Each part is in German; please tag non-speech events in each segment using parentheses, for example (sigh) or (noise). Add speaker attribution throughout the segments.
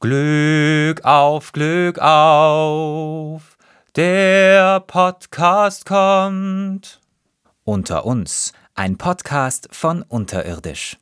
Speaker 1: Glück auf, Glück auf, der Podcast kommt. Unter uns, ein Podcast von Unterirdisch.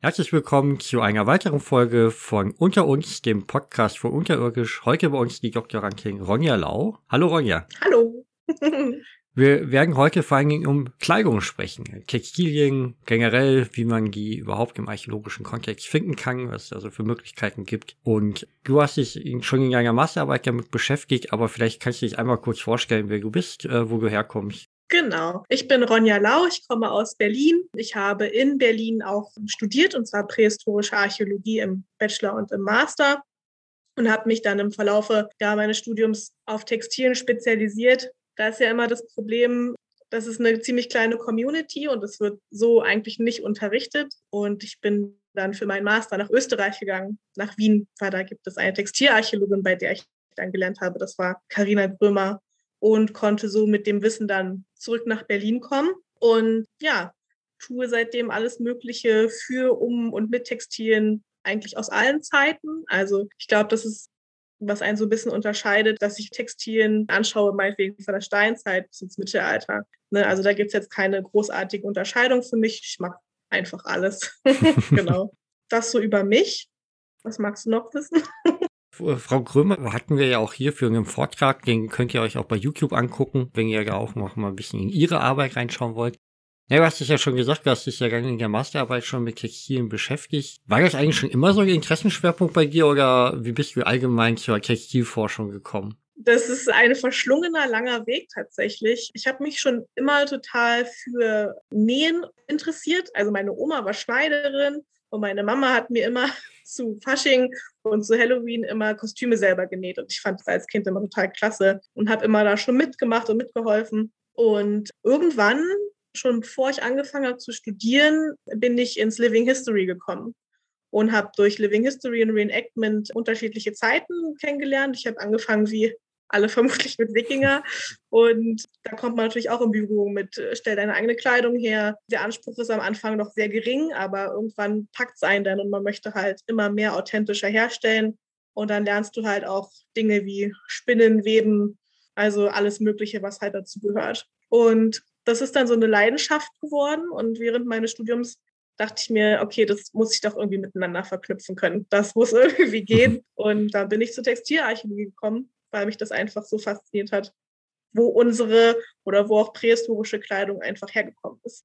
Speaker 2: Herzlich willkommen zu einer weiteren Folge von Unter uns, dem Podcast von Unterirdisch. Heute bei uns die Doktorandin Ronja Lau. Hallo Ronja.
Speaker 3: Hallo. (laughs)
Speaker 2: Wir werden heute vor allen Dingen um Kleidung sprechen. Textilien generell, wie man die überhaupt im archäologischen Kontext finden kann, was es also für Möglichkeiten gibt. Und du hast dich schon in deiner Masterarbeit damit beschäftigt, aber vielleicht kannst du dich einmal kurz vorstellen, wer du bist, äh, wo du herkommst.
Speaker 3: Genau. Ich bin Ronja Lau, ich komme aus Berlin. Ich habe in Berlin auch studiert, und zwar prähistorische Archäologie im Bachelor und im Master und habe mich dann im Verlaufe ja, meines Studiums auf Textilien spezialisiert, da ist ja immer das Problem, das ist eine ziemlich kleine Community und es wird so eigentlich nicht unterrichtet. Und ich bin dann für meinen Master nach Österreich gegangen, nach Wien, weil da gibt es eine Textilarchäologin, bei der ich dann gelernt habe. Das war Karina Grömer und konnte so mit dem Wissen dann zurück nach Berlin kommen. Und ja, tue seitdem alles Mögliche für, um und mit Textilien eigentlich aus allen Zeiten. Also ich glaube, das ist was einen so ein bisschen unterscheidet, dass ich Textilien anschaue, meinetwegen von der Steinzeit bis ins Mittelalter. Ne? Also da gibt es jetzt keine großartige Unterscheidung für mich. Ich mache einfach alles. (laughs) genau. Das so über mich. Was magst du noch wissen?
Speaker 2: Frau Krömer hatten wir ja auch hier für einen Vortrag, den könnt ihr euch auch bei YouTube angucken, wenn ihr ja auch noch mal ein bisschen in Ihre Arbeit reinschauen wollt. Ja, du hast es ja schon gesagt, du hast dich ja in der Masterarbeit schon mit Textilien beschäftigt. War das eigentlich schon immer so ein Interessenschwerpunkt bei dir oder wie bist du allgemein zur Textilforschung gekommen?
Speaker 3: Das ist ein verschlungener, langer Weg tatsächlich. Ich habe mich schon immer total für Nähen interessiert. Also meine Oma war Schneiderin und meine Mama hat mir immer (laughs) zu Fasching und zu Halloween immer Kostüme selber genäht. Und ich fand das als Kind immer total klasse und habe immer da schon mitgemacht und mitgeholfen. Und irgendwann schon bevor ich angefangen habe zu studieren, bin ich ins Living History gekommen und habe durch Living History und Reenactment unterschiedliche Zeiten kennengelernt. Ich habe angefangen wie alle (laughs) vermutlich mit Wikinger. Und da kommt man natürlich auch in Berührung mit, äh, stell deine eigene Kleidung her. Der Anspruch ist am Anfang noch sehr gering, aber irgendwann packt es einen dann und man möchte halt immer mehr authentischer herstellen. Und dann lernst du halt auch Dinge wie Spinnen, Weben, also alles Mögliche, was halt dazu gehört. Und das ist dann so eine Leidenschaft geworden. Und während meines Studiums dachte ich mir, okay, das muss ich doch irgendwie miteinander verknüpfen können. Das muss (laughs) irgendwie gehen. Und da bin ich zur Textilarchäologie gekommen, weil mich das einfach so fasziniert hat, wo unsere oder wo auch prähistorische Kleidung einfach hergekommen ist.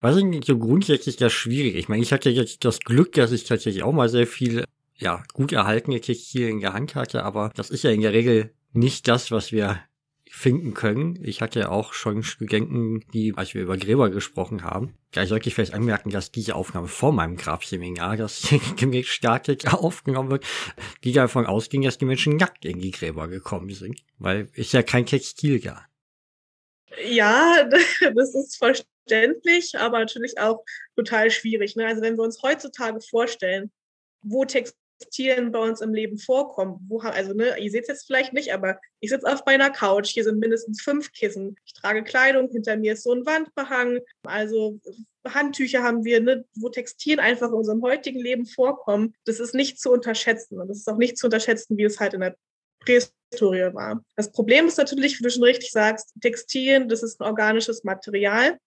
Speaker 2: Was ist denn so grundsätzlich das Schwierige? Ich meine, ich hatte jetzt das Glück, dass ich tatsächlich auch mal sehr viel, ja, gut erhaltene Textilien in der Hand hatte, aber das ist ja in der Regel nicht das, was wir finden können. Ich hatte ja auch schon Studenten, die, als wir über Gräber gesprochen haben, gleich sollte ich vielleicht anmerken, dass diese Aufnahme vor meinem Grabseminar, das (laughs) gestartet aufgenommen wird, die davon ausging, dass die Menschen nackt in die Gräber gekommen sind, weil ist ja kein Textil da.
Speaker 3: Ja, (laughs) das ist verständlich, aber natürlich auch total schwierig. Ne? Also wenn wir uns heutzutage vorstellen, wo Textil Textilien bei uns im Leben vorkommen. Wo, also, ne, ihr seht es jetzt vielleicht nicht, aber ich sitze auf meiner Couch. Hier sind mindestens fünf Kissen. Ich trage Kleidung. Hinter mir ist so ein Wandbehang. Also Handtücher haben wir, ne, wo Textilien einfach in unserem heutigen Leben vorkommen. Das ist nicht zu unterschätzen. Und das ist auch nicht zu unterschätzen, wie es halt in der Prähistorie war. Das Problem ist natürlich, wie du schon richtig sagst, Textilien, das ist ein organisches Material.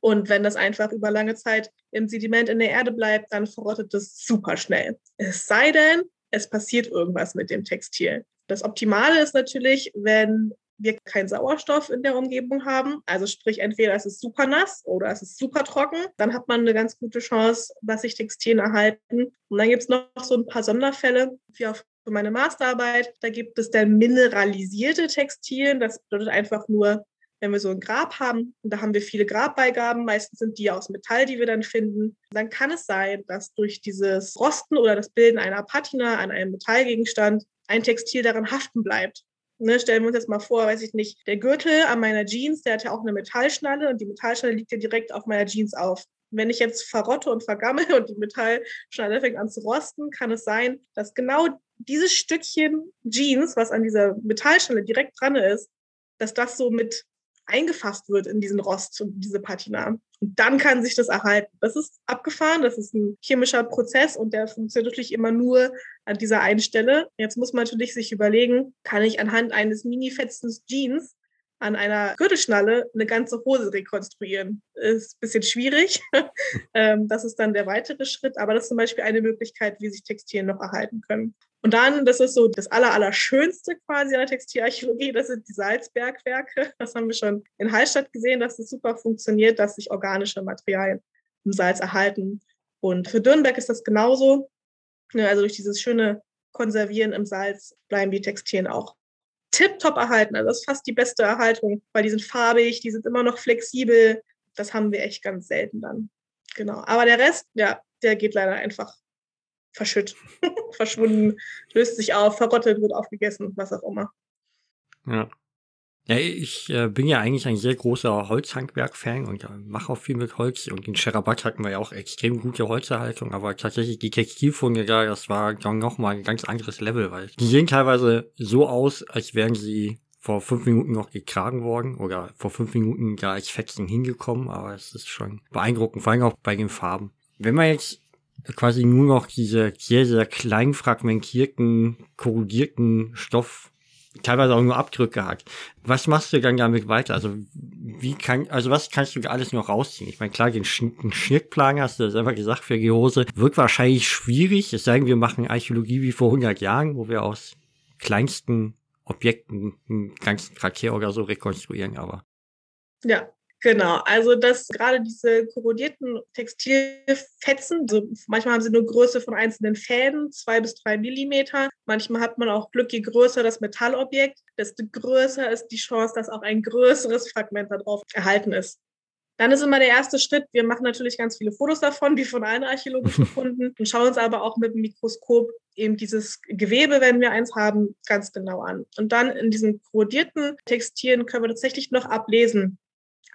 Speaker 3: Und wenn das einfach über lange Zeit im Sediment in der Erde bleibt, dann verrottet das super schnell. Es sei denn, es passiert irgendwas mit dem Textil. Das Optimale ist natürlich, wenn wir keinen Sauerstoff in der Umgebung haben. Also sprich, entweder es ist super nass oder es ist super trocken. Dann hat man eine ganz gute Chance, dass sich Textilien erhalten. Und dann gibt es noch so ein paar Sonderfälle, wie auch für meine Masterarbeit. Da gibt es dann mineralisierte Textilien. Das bedeutet einfach nur, wenn wir so ein Grab haben, und da haben wir viele Grabbeigaben, meistens sind die aus Metall, die wir dann finden, dann kann es sein, dass durch dieses Rosten oder das Bilden einer Patina an einem Metallgegenstand ein Textil daran haften bleibt. Ne, stellen wir uns jetzt mal vor, weiß ich nicht, der Gürtel an meiner Jeans, der hat ja auch eine Metallschnalle und die Metallschnalle liegt ja direkt auf meiner Jeans auf. Wenn ich jetzt verrotte und vergammel und die Metallschnalle fängt an zu rosten, kann es sein, dass genau dieses Stückchen Jeans, was an dieser Metallschnalle direkt dran ist, dass das so mit eingefasst wird in diesen Rost und diese Patina. Und dann kann sich das erhalten. Das ist abgefahren, das ist ein chemischer Prozess und der funktioniert natürlich immer nur, an dieser einen Stelle. Jetzt muss man natürlich sich überlegen, kann ich anhand eines Mini-Fetzens Jeans an einer Gürtelschnalle eine ganze Hose rekonstruieren. Ist ein bisschen schwierig. (laughs) Ähm, das ist dann der weitere Schritt, aber das ist zum Beispiel eine Möglichkeit, wie sich Textilien noch erhalten können. Und dann, das ist so das aller, Allerschönste quasi an der Textilarchäologie, das sind die Salzbergwerke. Das haben wir schon in Hallstatt gesehen, dass es super funktioniert, dass sich organische Materialien im Salz erhalten. Und für Dürnberg ist das genauso. Also durch dieses schöne Konservieren im Salz bleiben die Textilien auch tiptop erhalten. Also das ist fast die beste Erhaltung, weil die sind farbig, die sind immer noch flexibel. Das haben wir echt ganz selten dann. Genau. Aber der Rest, ja, der geht leider einfach verschütt, (laughs) verschwunden, löst sich auf, verrottet, wird aufgegessen, was auch immer.
Speaker 2: Ja. Ja, ich äh, bin ja eigentlich ein sehr großer Holzhandwerk-Fan und äh, mache auch viel mit Holz. Und in Scherabat hatten wir ja auch extrem gute Holzerhaltung, aber tatsächlich die Textilfunde da, das war dann nochmal ein ganz anderes Level, weil die sehen teilweise so aus, als wären sie vor fünf Minuten noch getragen worden oder vor fünf Minuten da als Fetzen hingekommen, aber es ist schon beeindruckend, vor allem auch bei den Farben. Wenn man jetzt quasi nur noch diese sehr, sehr klein fragmentierten, korrugierten Stoff teilweise auch nur Abdrücke hat. Was machst du dann damit weiter? Also wie kann, also was kannst du alles noch rausziehen? Ich meine, klar, den, Sch Schnittplan hast du selber gesagt für die Hose, wird wahrscheinlich schwierig. Es sei denn, wir machen Archäologie wie vor 100 Jahren, wo wir aus kleinsten Objekten einen ganzen Verkehr oder so rekonstruieren, aber.
Speaker 3: Ja, Genau, also dass gerade diese korrodierten Textilfetzen, also manchmal haben sie nur Größe von einzelnen Fäden, zwei bis drei Millimeter. Manchmal hat man auch Glück, je größer das Metallobjekt, desto größer ist die Chance, dass auch ein größeres Fragment darauf erhalten ist. Dann ist immer der erste Schritt, wir machen natürlich ganz viele Fotos davon, wie von allen archäologischen (laughs) Funden, und schauen uns aber auch mit dem Mikroskop eben dieses Gewebe, wenn wir eins haben, ganz genau an. Und dann in diesen korrodierten Textilien können wir tatsächlich noch ablesen,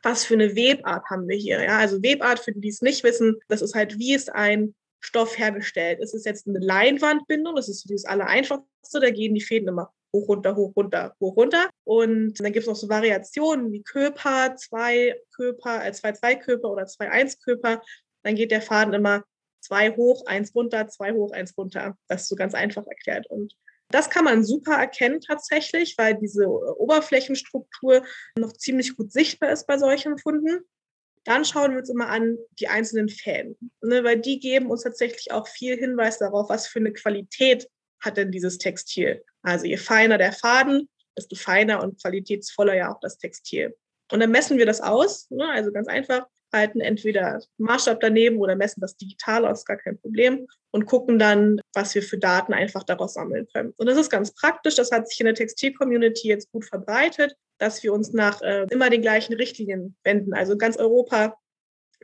Speaker 3: was für eine Webart haben wir hier. Ja? Also Webart, für die, die es nicht wissen, das ist halt, wie ist ein Stoff hergestellt. Ist es jetzt eine Leinwandbindung, das ist das Allereinfachste, da gehen die Fäden immer hoch, runter, hoch, runter, hoch, runter. Und dann gibt es noch so Variationen wie Köper, zwei Köper, äh, zwei, zwei Köper oder zwei, eins Köper. Dann geht der Faden immer zwei hoch, eins runter, zwei hoch, eins runter. Das ist so ganz einfach erklärt. Und das kann man super erkennen tatsächlich, weil diese Oberflächenstruktur noch ziemlich gut sichtbar ist bei solchen Funden. Dann schauen wir uns immer an die einzelnen Fäden, ne, weil die geben uns tatsächlich auch viel Hinweis darauf, was für eine Qualität hat denn dieses Textil. Also je feiner der Faden, desto feiner und qualitätsvoller ja auch das Textil. Und dann messen wir das aus, ne, also ganz einfach halten entweder Maßstab daneben oder messen das digital aus, gar kein Problem und gucken dann, was wir für Daten einfach daraus sammeln können. Und das ist ganz praktisch, das hat sich in der Textil-Community jetzt gut verbreitet, dass wir uns nach äh, immer den gleichen Richtlinien wenden. Also in ganz Europa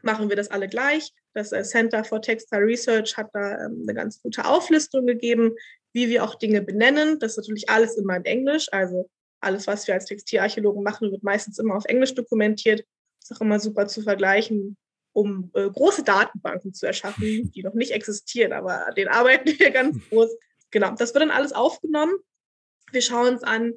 Speaker 3: machen wir das alle gleich. Das äh, Center for Textile Research hat da ähm, eine ganz gute Auflistung gegeben, wie wir auch Dinge benennen. Das ist natürlich alles immer in Englisch. Also alles, was wir als Textilarchäologen machen, wird meistens immer auf Englisch dokumentiert ist auch immer super zu vergleichen, um äh, große Datenbanken zu erschaffen, (laughs) die noch nicht existieren, aber an denen arbeiten wir ganz groß. Genau, das wird dann alles aufgenommen. Wir schauen uns an,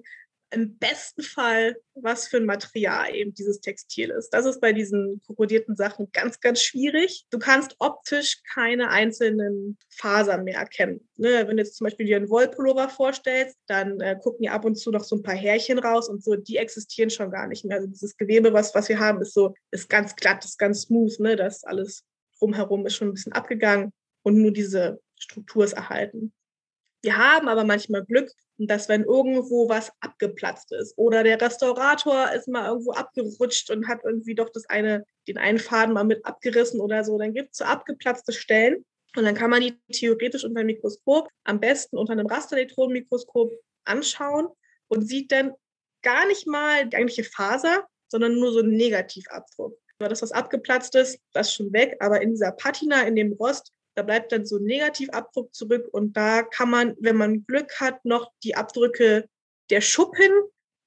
Speaker 3: im besten Fall, was für ein Material eben dieses Textil ist. Das ist bei diesen korrodierten Sachen ganz, ganz schwierig. Du kannst optisch keine einzelnen Fasern mehr erkennen. Ne? Wenn du jetzt zum Beispiel dir einen Wollpullover vorstellst, dann äh, gucken ja ab und zu noch so ein paar Härchen raus und so, die existieren schon gar nicht mehr. Also dieses Gewebe, was, was wir haben, ist so, ist ganz glatt, ist ganz smooth, ne? Das alles drumherum ist schon ein bisschen abgegangen und nur diese Struktur ist erhalten. Wir haben aber manchmal Glück, dass wenn irgendwo was abgeplatzt ist oder der Restaurator ist mal irgendwo abgerutscht und hat irgendwie doch das eine, den einen Faden mal mit abgerissen oder so, dann gibt es so abgeplatzte Stellen und dann kann man die theoretisch unter dem Mikroskop, am besten unter einem Rasterelektronenmikroskop anschauen und sieht dann gar nicht mal die eigentliche Faser, sondern nur so einen Negativabdruck. Aber das, was abgeplatzt ist, das ist schon weg, aber in dieser Patina, in dem Rost, da bleibt dann so ein Negativabdruck zurück und da kann man, wenn man Glück hat, noch die Abdrücke der Schuppen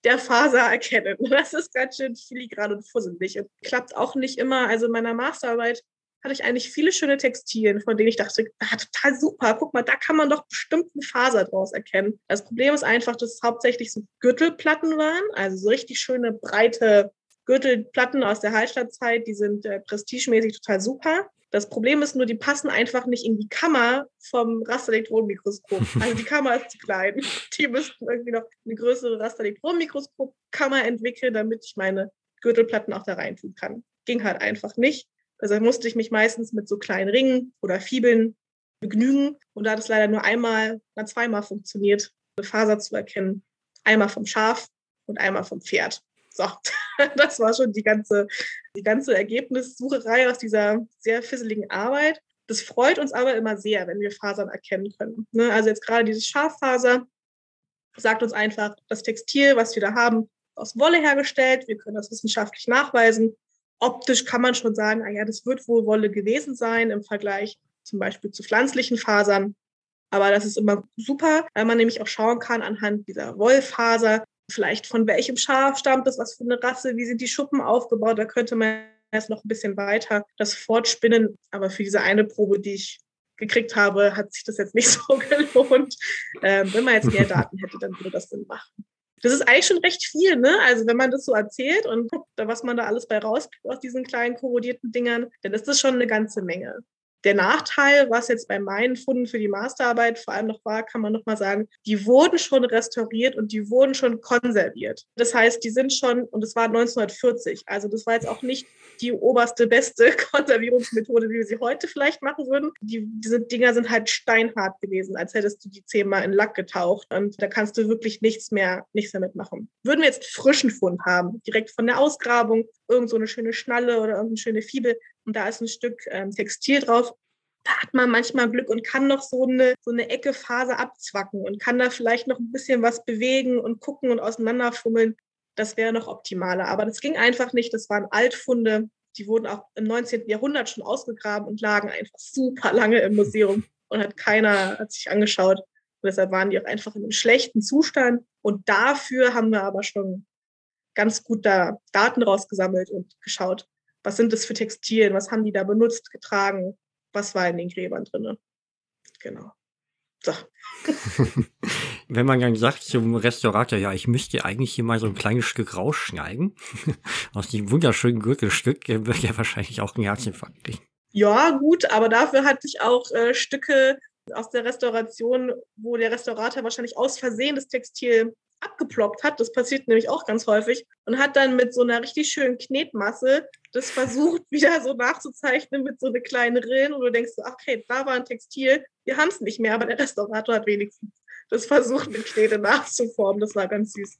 Speaker 3: der Faser erkennen. (laughs) Das ist ganz schön filigran und fusselig und klappt auch nicht immer. Also in meiner Masterarbeit hatte ich eigentlich viele schöne Textilien, von denen ich dachte, ah, total super, guck mal, da kann man doch bestimmt eine Faser draus erkennen. Das Problem ist einfach, dass es hauptsächlich so Gürtelplatten waren, also so richtig schöne, breite Gürtelplatten aus der Hallstattzeit, die sind äh, prestigemäßig total super. Das Problem ist nur, die passen einfach nicht in die Kammer vom Rasterelektronenmikroskop. (laughs) Also die Kammer ist zu klein. Die müssten irgendwie noch eine größere Rasterelektronenmikroskopkammer entwickeln, damit ich meine Gürtelplatten auch da rein tun kann. Ging halt einfach nicht. Deshalb musste ich mich meistens mit so kleinen Ringen oder Fibeln begnügen. Und da hat es leider nur einmal, na zweimal funktioniert, eine Faser zu erkennen. Einmal vom Schaf und einmal vom Pferd. So, (laughs) das war schon die ganze, die ganze Ergebnissucherei aus dieser sehr fisseligen Arbeit. Das freut uns aber immer sehr, wenn wir Fasern erkennen können. Ne? Also jetzt gerade dieses Schaffaser sagt uns einfach, das Textil, was wir da haben, aus Wolle hergestellt. Wir können das wissenschaftlich nachweisen. Optisch kann man schon sagen, ah ja, das wird wohl Wolle gewesen sein im Vergleich zum Beispiel zu pflanzlichen Fasern. Aber das ist immer super, weil man nämlich auch schauen kann anhand dieser Wollfaser, vielleicht von welchem Schaf stammt das, was für eine Rasse, wie sind die Schuppen aufgebaut. Da könnte man erst noch ein bisschen weiter das fortspinnen. Aber für diese eine Probe, die ich gekriegt habe, hat sich das jetzt nicht (laughs) so gelohnt. Ähm, wenn man jetzt mehr Daten hätte, dann würde das Sinn machen. Das ist eigentlich schon recht viel, ne? Also wenn man das so erzählt und was man da alles bei rauskriegt aus diesen kleinen korrodierten Dingern, dann ist das schon eine ganze Menge. Der Nachteil, was jetzt bei meinen Funden für die Masterarbeit vor allem noch war, kann man noch mal sagen, die wurden schon restauriert und die wurden schon konserviert. Das heißt, die sind schon, und das war 1940, also das war jetzt auch nicht die oberste, beste (laughs) Konservierungsmethode, wie wir sie heute vielleicht machen würden. Die, diese Dinger sind halt steinhart gewesen, als hättest du die zehnmal in Lack getaucht und da kannst du wirklich nichts mehr, nichts mehr mitmachen. Würden wir jetzt frischen Fund haben, direkt von der Ausgrabung, irgend so eine schöne Schnalle oder irgendeine schöne Fibel, und da ist ein Stück ähm, Textil drauf. Da hat man manchmal Glück und kann noch so eine, so eine Ecke Faser abzwacken und kann da vielleicht noch ein bisschen was bewegen und gucken und auseinanderfummeln. Das wäre noch optimaler. Aber das ging einfach nicht. Das waren Altfunde. Die wurden auch im 19. Jahrhundert schon ausgegraben und lagen einfach super lange im Museum (laughs) und hat keiner hat sich angeschaut. Und deshalb waren die auch einfach in einem schlechten Zustand. Und dafür haben wir aber schon ganz gut da Daten rausgesammelt und geschaut, was sind das für Textilien, was haben die da benutzt, getragen, was war in den Gräbern drin. Genau. So. (laughs)
Speaker 2: Wenn man dann sagt zum Restaurator, ja, ich müsste eigentlich hier mal so ein kleines Stück rausschneiden, (laughs) aus dem wunderschönen Gürtelstück, wird ja wahrscheinlich auch ein Herzinfarkt kriegen.
Speaker 3: Ja, gut, aber dafür hatte ich auch äh, Stücke aus der Restauration, wo der Restaurator wahrscheinlich aus Versehen das Textil abgeploppt hat, das passiert nämlich auch ganz häufig, und hat dann mit so einer richtig schönen Knetmasse das versucht, (laughs) wieder so nachzuzeichnen mit so einer kleinen Rillen und du denkst so, okay, da war ein Textil, wir haben es nicht mehr, aber der Restaurator hat wenigstens das versucht, mit Knete nachzuformen. Das war ganz süß.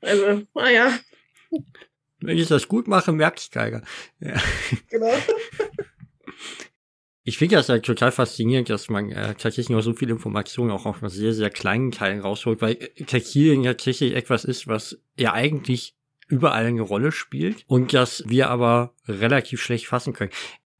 Speaker 3: Also, naja.
Speaker 2: Wenn ich das gut mache, merkt es keiner. Ja. Genau. (laughs) Ich finde das ja total faszinierend, dass man äh, tatsächlich noch so viele Informationen auch auf sehr, sehr kleinen Teilen rausholt, weil äh, Textilien tatsächlich etwas ist, was ja eigentlich überall eine Rolle spielt und das wir aber relativ schlecht fassen können.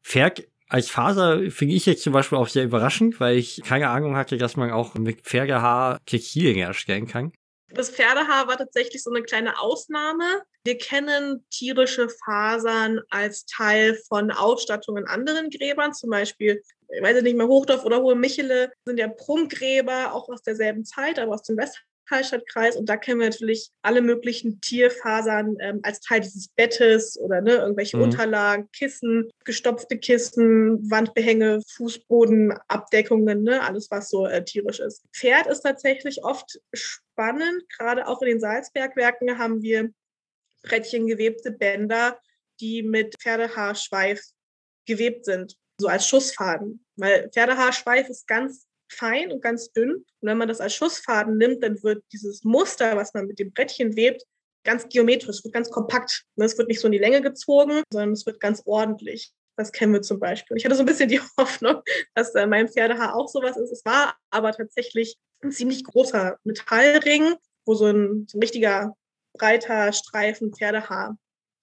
Speaker 2: Ferg als Faser finde ich jetzt zum Beispiel auch sehr überraschend, weil ich keine Ahnung hatte, dass man auch mit Pferdehaar Textilien herstellen kann.
Speaker 3: Das Pferdehaar war tatsächlich so eine kleine Ausnahme. Wir kennen tierische Fasern als Teil von Ausstattung in anderen Gräbern, zum Beispiel, ich weiß nicht mehr, Hochdorf oder Hohe Michele sind ja Prunkgräber, auch aus derselben Zeit, aber aus dem Westhallstattkreis. Und da kennen wir natürlich alle möglichen Tierfasern ähm, als Teil dieses Bettes oder ne, irgendwelche mhm. Unterlagen, Kissen, gestopfte Kissen, Wandbehänge, Fußbodenabdeckungen, ne, alles, was so äh, tierisch ist. Pferd ist tatsächlich oft spannend. Gerade auch in den Salzbergwerken haben wir Brettchen gewebte Bänder, die mit Pferdehaarschweif gewebt sind, so als Schussfaden. Weil Pferdehaarschweif ist ganz fein und ganz dünn. Und wenn man das als Schussfaden nimmt, dann wird dieses Muster, was man mit dem Brettchen webt, ganz geometrisch, wird ganz kompakt. Es wird nicht so in die Länge gezogen, sondern es wird ganz ordentlich. Das kennen wir zum Beispiel. Ich hatte so ein bisschen die (laughs) Hoffnung, dass äh, mein Pferdehaar auch sowas ist. Es war aber tatsächlich ein ziemlich großer Metallring, wo so ein, so ein richtiger breiter Streifen Pferdehaar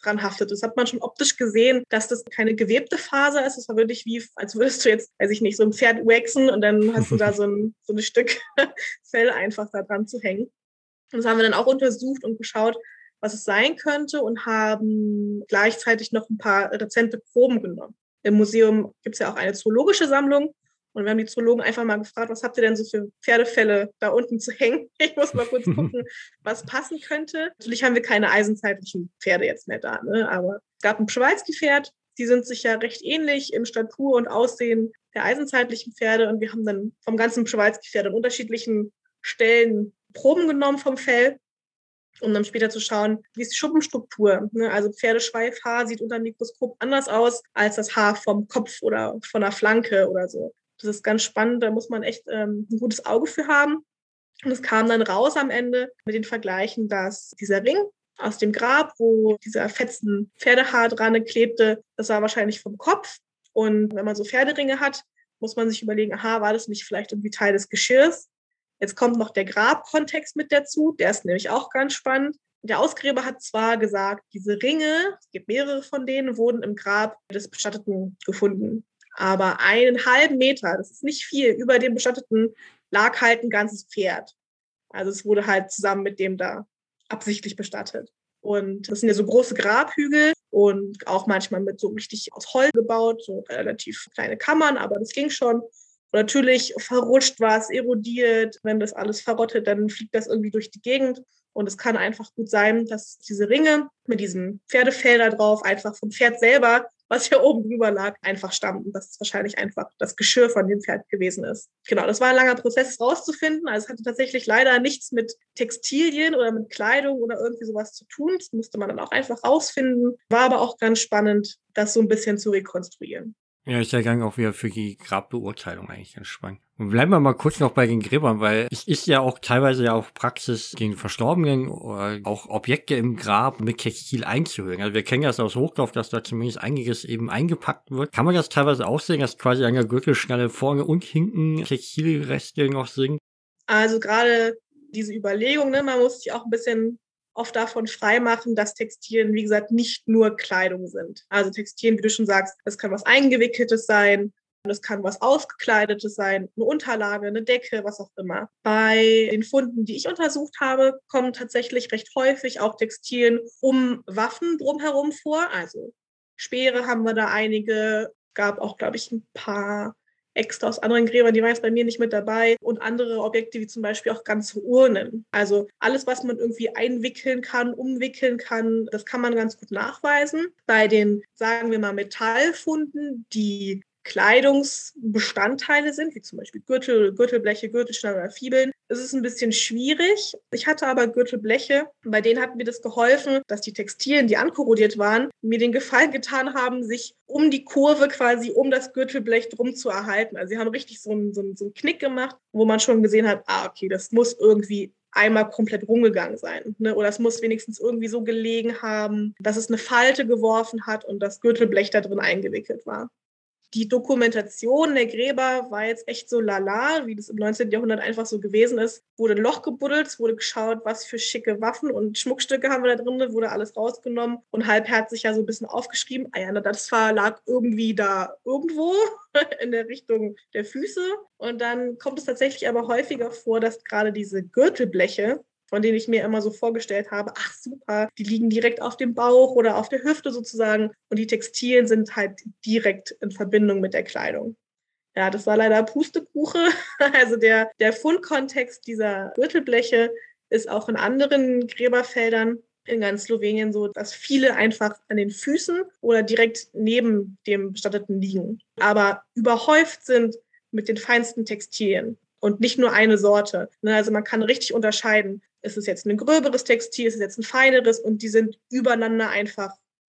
Speaker 3: dran haftet. Das hat man schon optisch gesehen, dass das keine gewebte Faser ist. Das war wirklich wie, als würdest du jetzt, weiß ich nicht, so ein Pferd waxen und dann hast du da so ein, (laughs) so ein Stück (laughs) Fell einfach da dran zu hängen. Und das haben wir dann auch untersucht und geschaut, was es sein könnte und haben gleichzeitig noch ein paar rezente Proben genommen. Im Museum gibt es ja auch eine zoologische Sammlung und wir haben die Zoologen einfach mal gefragt, was habt ihr denn so für Pferdefälle da unten zu hängen? (laughs) Ich muss mal kurz (laughs) gucken, was passen könnte. Natürlich haben wir keine eisenzeitlichen Pferde jetzt mehr da, ne? aber es gab ein Schweiz-Pferd, Sie sind sich ja recht ähnlich in Statur und Aussehen der eisenzeitlichen Pferde und wir haben dann vom ganzen Przewalski-Pferd an unterschiedlichen Stellen Proben genommen vom Fell, um dann später zu schauen, wie ist die Schuppenstruktur. Ne? Also Pferdeschweifhaar sieht unter dem Mikroskop anders aus als das Haar vom Kopf oder von der Flanke oder so. Das ist ganz spannend, da muss man echt ähm, ein gutes Auge für haben. Und es kam dann raus am Ende mit den Vergleichen, dass dieser Ring aus dem Grab, wo dieser fetzen Pferdehaar dran klebte, das war wahrscheinlich vom Kopf. Und wenn man so Pferderinge hat, muss man sich überlegen, aha, war das nicht vielleicht irgendwie Teil des Geschirrs? Jetzt kommt noch der Grabkontext mit dazu, der ist nämlich auch ganz spannend. Der Ausgräber hat zwar gesagt, diese Ringe, es gibt mehrere von denen, wurden im Grab des Bestatteten gefunden. Aber einen halben Meter, das ist nicht viel, über dem Bestatteten lag halt ein ganzes Pferd. Also es wurde halt zusammen mit dem da absichtlich bestattet. Und das sind ja so große Grabhügel und auch manchmal mit so richtig aus Holz gebaut, so relativ kleine Kammern, aber das ging schon. Und natürlich verrutscht was, erodiert. Wenn das alles verrottet, dann fliegt das irgendwie durch die Gegend. Und es kann einfach gut sein, dass diese Ringe mit diesem Pferdefelder drauf einfach vom Pferd selber was hier oben drüber lag, einfach stammt. Und dass es wahrscheinlich einfach das Geschirr von dem Pferd gewesen ist. Genau, das war ein langer Prozess rauszufinden. Also es hatte tatsächlich leider nichts mit Textilien oder mit Kleidung oder irgendwie sowas zu tun. Das musste man dann auch einfach rausfinden. War aber auch ganz spannend, das so ein bisschen zu rekonstruieren.
Speaker 2: Ja, ist der Gang auch wieder für die Grabbeurteilung eigentlich ganz spannend. Und bleiben wir mal kurz noch bei den Gräbern, weil es ist ja auch teilweise ja auch Praxis, den Verstorbenen oder auch Objekte im Grab mit Textil einzuhüllen. Also wir kennen das aus Hochdorf, dass da zumindest einiges eben eingepackt wird. Kann man das teilweise auch sehen, dass quasi an der Gürtelschnalle vorne und hinten Textilreste noch sind?
Speaker 3: Also gerade diese Überlegung, ne, man muss sich auch ein bisschen oft davon freimachen, dass Textilien, wie gesagt, nicht nur Kleidung sind. Also Textilien, wie du schon sagst, das kann was Eingewickeltes sein, das kann was Ausgekleidetes sein, eine Unterlage, eine Decke, was auch immer. Bei den Funden, die ich untersucht habe, kommen tatsächlich recht häufig auch Textilien um Waffen drumherum vor. Also Speere haben wir da einige, gab auch, glaube ich, ein paar extra aus anderen Gräbern, die waren jetzt bei mir nicht mit dabei und andere Objekte wie zum Beispiel auch ganze Urnen. Also alles, was man irgendwie einwickeln kann, umwickeln kann, das kann man ganz gut nachweisen. Bei den, sagen wir mal, Metallfunden, die Kleidungsbestandteile sind, wie zum Beispiel Gürtel, Gürtelbleche, Gürtelschnallen oder Fibeln, ist es ein bisschen schwierig. Ich hatte aber Gürtelbleche, bei denen hat mir das geholfen, dass die Textilien, die ankorrodiert waren, mir den Gefallen getan haben, sich um die Kurve quasi um das Gürtelblech drum zu erhalten. Also sie haben richtig so einen, so einen, so einen Knick gemacht, wo man schon gesehen hat, ah, okay, das muss irgendwie einmal komplett rumgegangen sein. Ne? Oder es muss wenigstens irgendwie so gelegen haben, dass es eine Falte geworfen hat und das Gürtelblech da drin eingewickelt war die Dokumentation der Gräber war jetzt echt so lala, wie das im 19. Jahrhundert einfach so gewesen ist. Wurde ein Loch gebuddelt, es wurde geschaut, was für schicke Waffen und Schmuckstücke haben wir da drin, wurde alles rausgenommen und halbherzig ja so ein bisschen aufgeschrieben. Ah ja, das war, lag irgendwie da irgendwo (laughs) in der Richtung der Füße. Und dann kommt es tatsächlich aber häufiger vor, dass gerade diese Gürtelbleche, von denen ich mir immer so vorgestellt habe, ach super, die liegen direkt auf dem Bauch oder auf der Hüfte sozusagen und die Textilien sind halt direkt in Verbindung mit der Kleidung. Ja, das war leider Pustekuche. (laughs) Also der, der Fundkontext dieser Gürtelbleche ist auch in anderen Gräberfeldern in ganz Slowenien so, dass viele einfach an den Füßen oder direkt neben dem Bestatteten liegen, aber überhäuft sind mit den feinsten Textilien und nicht nur eine Sorte. Ne, also man kann richtig unterscheiden ist es jetzt ein gröberes Textil, ist es jetzt ein feineres und die sind übereinander einfach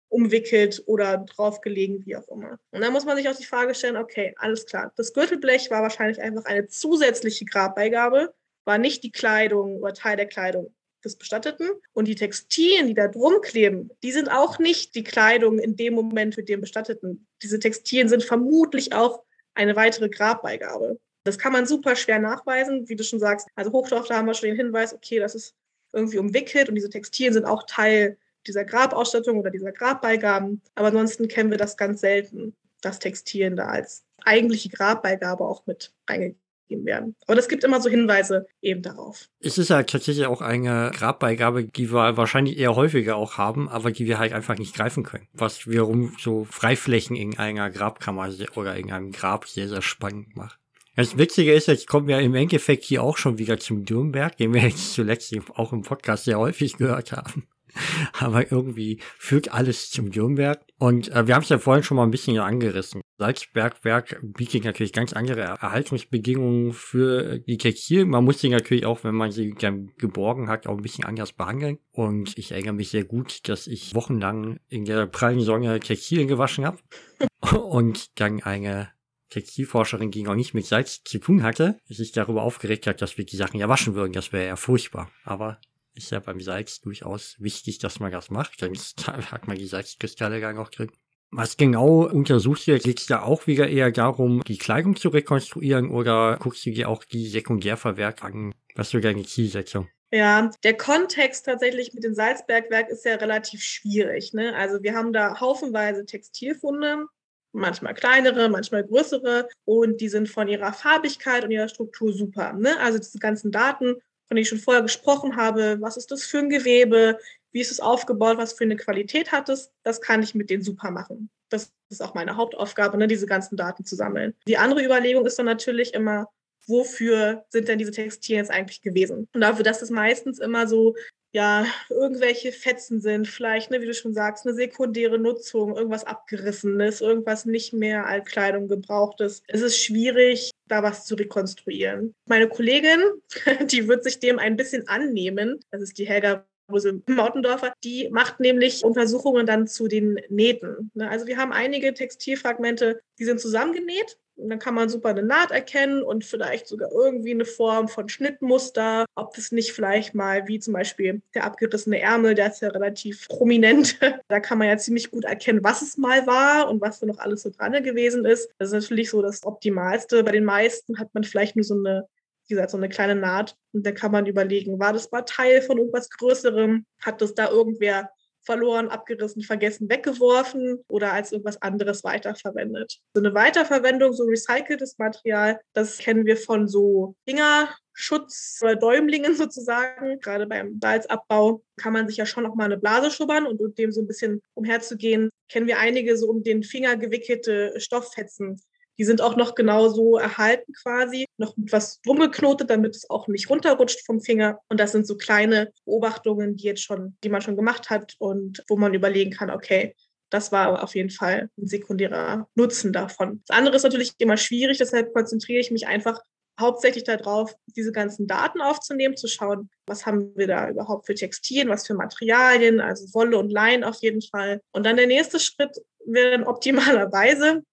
Speaker 3: umwickelt oder draufgelegen, wie auch immer. Und dann muss man sich auch die Frage stellen, okay, alles klar, das Gürtelblech war wahrscheinlich einfach eine zusätzliche Grabbeigabe, war nicht die Kleidung oder Teil der Kleidung des Bestatteten. Und die Textilien, die da drum kleben, die sind auch nicht die Kleidung in dem Moment für den Bestatteten. Diese Textilien sind vermutlich auch eine weitere Grabbeigabe. Das kann man super schwer nachweisen, wie du schon sagst. Also Hochdorf, da haben wir schon den Hinweis, okay, das ist irgendwie umwickelt und diese Textilien sind auch Teil dieser Grabausstattung oder dieser Grabbeigaben. Aber ansonsten kennen wir das ganz selten, dass Textilien da als eigentliche Grabbeigabe auch mit reingegeben werden. Aber es gibt immer so Hinweise eben darauf.
Speaker 2: Es ist halt tatsächlich auch eine Grabbeigabe, die wir wahrscheinlich eher häufiger auch haben, aber die wir halt einfach nicht greifen können. Was wiederum so Freiflächen in einer Grabkammer oder in einem Grab sehr, sehr spannend macht. Das Witzige ist, jetzt kommen wir im Endeffekt hier auch schon wieder zum Dürnberg, den wir jetzt zuletzt auch im Podcast sehr häufig (laughs) gehört haben. Aber irgendwie führt alles zum Dürnberg. Und äh, wir haben es ja vorhin schon mal ein bisschen angerissen. Salzbergwerk bietet natürlich ganz andere Erhaltungsbedingungen für die Kekil. Man muss sie natürlich auch, wenn man sie geborgen hat, auch ein bisschen anders behandeln. Und ich erinnere mich sehr gut, dass ich wochenlang in der prallen Sonne Kekil gewaschen habe. (laughs) und dann eine Textilforscherin, die noch nicht mit Salz zu tun hatte, sich darüber aufgeregt hat, dass wir die Sachen ja waschen würden. Das wäre ja furchtbar. Aber ist ja beim Salz durchaus wichtig, dass man das macht. Dann (laughs) hat man die Salzkristalle gar noch drin. Was genau untersuchst du? Geht es da auch wieder eher darum, die Kleidung zu rekonstruieren oder guckst du dir auch die Sekundärverwerk an? Was für deine Zielsetzung?
Speaker 3: Ja, der Kontext tatsächlich mit dem Salzbergwerk ist ja relativ schwierig. Ne? Also wir haben da haufenweise Textilfunde, manchmal kleinere, manchmal größere und die sind von ihrer Farbigkeit und ihrer Struktur super. Ne? Also diese ganzen Daten, von denen ich schon vorher gesprochen habe, was ist das für ein Gewebe, wie ist es aufgebaut, was für eine Qualität hat es, das kann ich mit denen super machen. Das ist auch meine Hauptaufgabe, ne? diese ganzen Daten zu sammeln. Die andere Überlegung ist dann natürlich immer, wofür sind denn diese Textilien jetzt eigentlich gewesen? Und dafür, dass es meistens immer so ja, irgendwelche Fetzen sind, vielleicht, ne, wie du schon sagst, eine sekundäre Nutzung, irgendwas Abgerissenes, irgendwas nicht mehr als Kleidung gebrauchtes. Es ist schwierig, da was zu rekonstruieren. Meine Kollegin, (laughs) die wird sich dem ein bisschen annehmen. Das ist die Helga Mautendorfer, die macht nämlich Untersuchungen dann zu den Nähten. Ne? Also wir haben einige Textilfragmente, die sind zusammengenäht und dann kann man super eine Naht erkennen und vielleicht sogar irgendwie eine Form von Schnittmuster. Ob das nicht vielleicht mal, wie zum Beispiel der abgerissene Ärmel, der ist ja relativ prominent. (laughs) da kann man ja ziemlich gut erkennen, was es mal war und was da noch alles so dran gewesen ist. Das ist natürlich so das Optimalste. Bei den meisten hat man vielleicht nur so eine wie gesagt, so eine kleine Naht. Und dann kann man überlegen, war das mal Teil von irgendwas Größerem? Hat das da irgendwer verloren, abgerissen, vergessen, weggeworfen oder als irgendwas anderes weiterverwendet. So eine Weiterverwendung, so recyceltes Material, das kennen wir von so Fingerschutz oder Däumlingen (laughs) sozusagen. Gerade beim Salzabbau kann man sich ja schon auch mal eine Blase schubbern und um dem so ein bisschen umherzugehen, kennen wir einige so um den Finger gewickelte Stofffetzen, die sind auch noch genauso erhalten quasi, noch mit was drum geknotet, damit es auch nicht runterrutscht vom Finger. Und das sind so kleine Beobachtungen, die jetzt schon, die man schon gemacht hat und wo man überlegen kann, okay, das war auf jeden Fall ein sekundärer Nutzen davon. Das andere ist natürlich immer schwierig, deshalb konzentriere ich mich einfach hauptsächlich darauf, diese ganzen Daten aufzunehmen, zu schauen, was haben wir da überhaupt für Textilien, was für Materialien, also Wolle und Lein auf jeden Fall. Und dann der nächste Schritt wäre dann optimalerweise,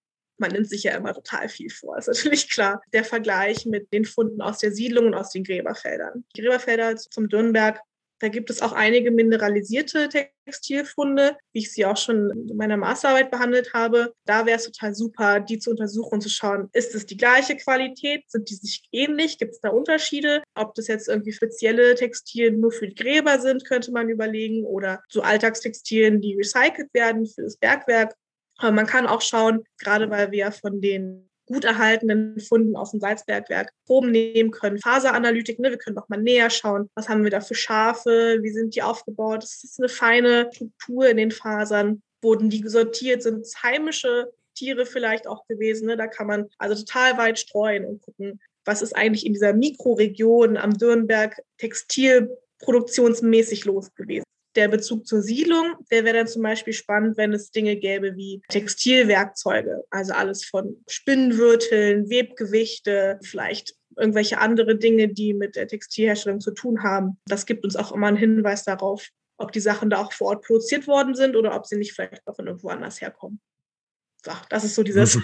Speaker 3: man nimmt sich ja immer total viel vor, ist natürlich klar. Der Vergleich mit den Funden aus der Siedlung und aus den Gräberfeldern. Die Gräberfelder zum Dürnberg, da gibt es auch einige mineralisierte Textilfunde, wie ich sie auch schon in meiner Masterarbeit behandelt habe. Da wäre es total super, die zu untersuchen und zu schauen, ist es die gleiche Qualität? Sind die sich ähnlich? Gibt es da Unterschiede? Ob das jetzt irgendwie spezielle Textilien nur für die Gräber sind, könnte man überlegen. Oder so Alltagstextilien, die recycelt werden für das Bergwerk. Aber man kann auch schauen, gerade weil wir von den gut erhaltenen Funden aus dem Salzbergwerk Proben nehmen können. Faseranalytik, ne? wir können noch mal näher schauen, was haben wir da für Schafe, wie sind die aufgebaut. Das ist eine feine Struktur in den Fasern. Wurden die sortiert, sind es heimische Tiere vielleicht auch gewesen. Ne? Da kann man also total weit streuen und gucken, was ist eigentlich in dieser Mikroregion am Dürnberg textilproduktionsmäßig los gewesen. Der Bezug zur Siedlung, der wäre dann zum Beispiel spannend, wenn es Dinge gäbe wie Textilwerkzeuge, also alles von Spinnenwürteln, Webgewichte, vielleicht irgendwelche andere Dinge, die mit der Textilherstellung zu tun haben. Das gibt uns auch immer einen Hinweis darauf, ob die Sachen da auch vor Ort produziert worden sind oder ob sie nicht vielleicht auch von irgendwo anders herkommen. Das ist so dieses,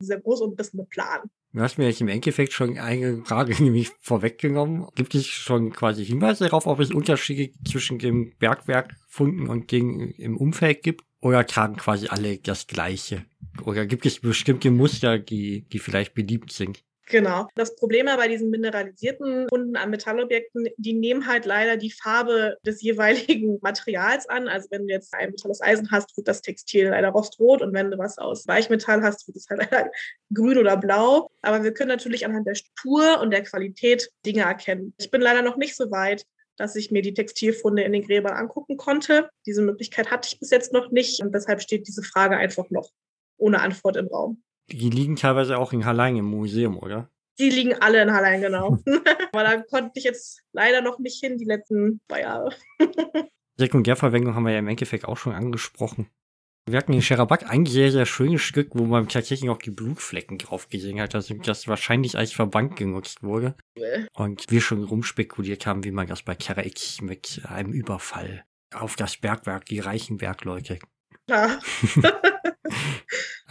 Speaker 3: dieser (laughs) großumrissene Plan.
Speaker 2: Du hast mir jetzt im Endeffekt schon eine Frage (laughs) nämlich vorweggenommen. Gibt es schon quasi Hinweise darauf, ob es Unterschiede zwischen dem Bergwerkfunden und den im Umfeld gibt? Oder tragen quasi alle das Gleiche? Oder gibt es bestimmte Muster, die, die vielleicht beliebt sind?
Speaker 3: Genau. Das Problem bei diesen mineralisierten Funden an Metallobjekten, die nehmen halt leider die Farbe des jeweiligen (laughs) Materials an. Also wenn du jetzt ein Metall aus Eisen hast, wird das Textil leider rostrot und wenn du was aus Weichmetall hast, wird es halt (laughs) leider grün oder blau. Aber wir können natürlich anhand der Struktur und der Qualität Dinge erkennen. Ich bin leider noch nicht so weit, dass ich mir die Textilfunde in den Gräbern angucken konnte. Diese Möglichkeit hatte ich bis jetzt noch nicht und deshalb steht diese Frage einfach noch ohne Antwort im Raum.
Speaker 2: Die liegen teilweise auch in Hallein im Museum, oder?
Speaker 3: Die liegen alle in Hallein, genau. (laughs) Aber da konnte ich jetzt leider noch nicht hin, die letzten zwei Jahre. (laughs)
Speaker 2: Sekundärverwendung haben wir ja im Endeffekt auch schon angesprochen. Wir hatten in Scherabak ein sehr, sehr schönes Stück, wo man tatsächlich auch die Blutflecken drauf gesehen hat, dass das wahrscheinlich als Verband genutzt wurde. Und wir schon rumspekuliert haben, wie man das bei Terra X mit einem Überfall auf das Bergwerk, die reichen Bergleute. Ja. (laughs)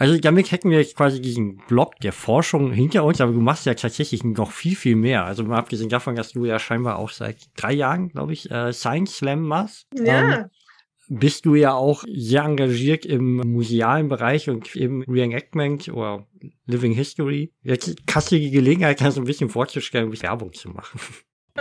Speaker 2: also damit hätten wir jetzt quasi diesen Block der Forschung hinter uns, aber du machst ja tatsächlich noch viel, viel mehr. Also mal abgesehen davon, dass du ja scheinbar auch seit drei Jahren, glaube ich, äh, Science Slam machst.
Speaker 3: Ja. Ähm,
Speaker 2: bist du ja auch sehr engagiert im musealen Bereich und im Reenactment oder Living History. Jetzt hast du die Gelegenheit, das ein bisschen vorzustellen, um Werbung zu machen. (laughs)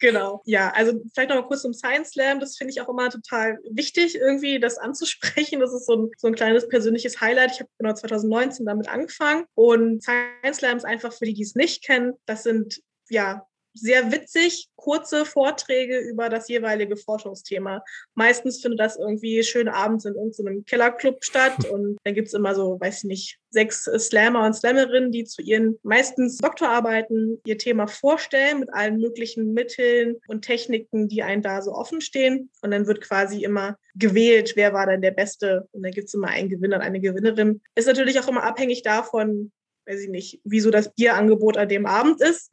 Speaker 3: genau, ja, also vielleicht noch mal kurz zum Science Slam. Das finde ich auch immer total wichtig, irgendwie das anzusprechen. Das ist so ein, so ein kleines persönliches Highlight. Ich habe genau 2019 damit angefangen. Und Science Slam ist einfach für die, die es nicht kennen, das sind ja sehr witzig, kurze Vorträge über das jeweilige Forschungsthema. Meistens findet das irgendwie schöne abends in irgendeinem Kellerclub statt (laughs) und dann gibt's immer so, weiß ich nicht, sechs Slammer und Slammerinnen, die zu ihren meistens Doktorarbeiten ihr Thema vorstellen mit allen möglichen Mitteln und Techniken, die einen da so offen stehen. Und dann wird quasi immer gewählt, wer war dann der Beste. Und dann gibt's immer einen Gewinner und eine Gewinnerin. Ist natürlich auch immer abhängig davon, weiß ich nicht, wieso das Bierangebot an dem Abend ist.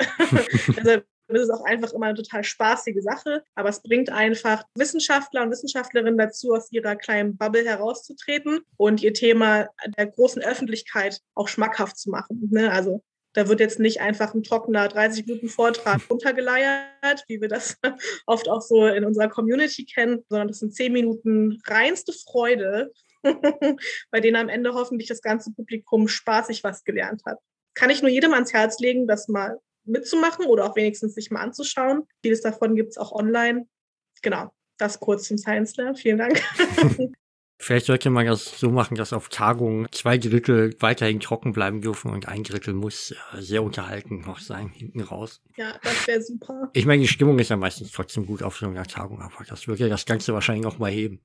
Speaker 3: (laughs) (laughs) Deshalb ist auch einfach immer eine total spaßige Sache. Aber es bringt einfach Wissenschaftler und Wissenschaftlerinnen dazu, aus ihrer kleinen Bubble herauszutreten und ihr Thema der großen Öffentlichkeit auch schmackhaft zu machen. Ne? Also da wird jetzt nicht einfach ein trockener 30 Minuten Vortrag (laughs) runtergeleiert, wie wir das (laughs) oft auch so in unserer Community kennen, sondern das sind zehn Minuten reinste Freude (laughs) bei denen am Ende hoffentlich das ganze Publikum spaßig was gelernt hat. Kann ich nur jedem ans Herz legen, das mal mitzumachen oder auch wenigstens sich mal anzuschauen. Vieles davon gibt es auch online. Genau, das kurz zum Science Lab. Vielen Dank. (laughs)
Speaker 2: Vielleicht sollte man das so machen, dass auf Tagungen zwei Drittel weiterhin trocken bleiben dürfen und ein Drittel muss äh, sehr unterhalten noch sein, hinten raus.
Speaker 3: Ja, das wäre super.
Speaker 2: Ich meine, die Stimmung ist ja meistens trotzdem gut auf so einer Tagung, aber das würde das Ganze wahrscheinlich auch mal heben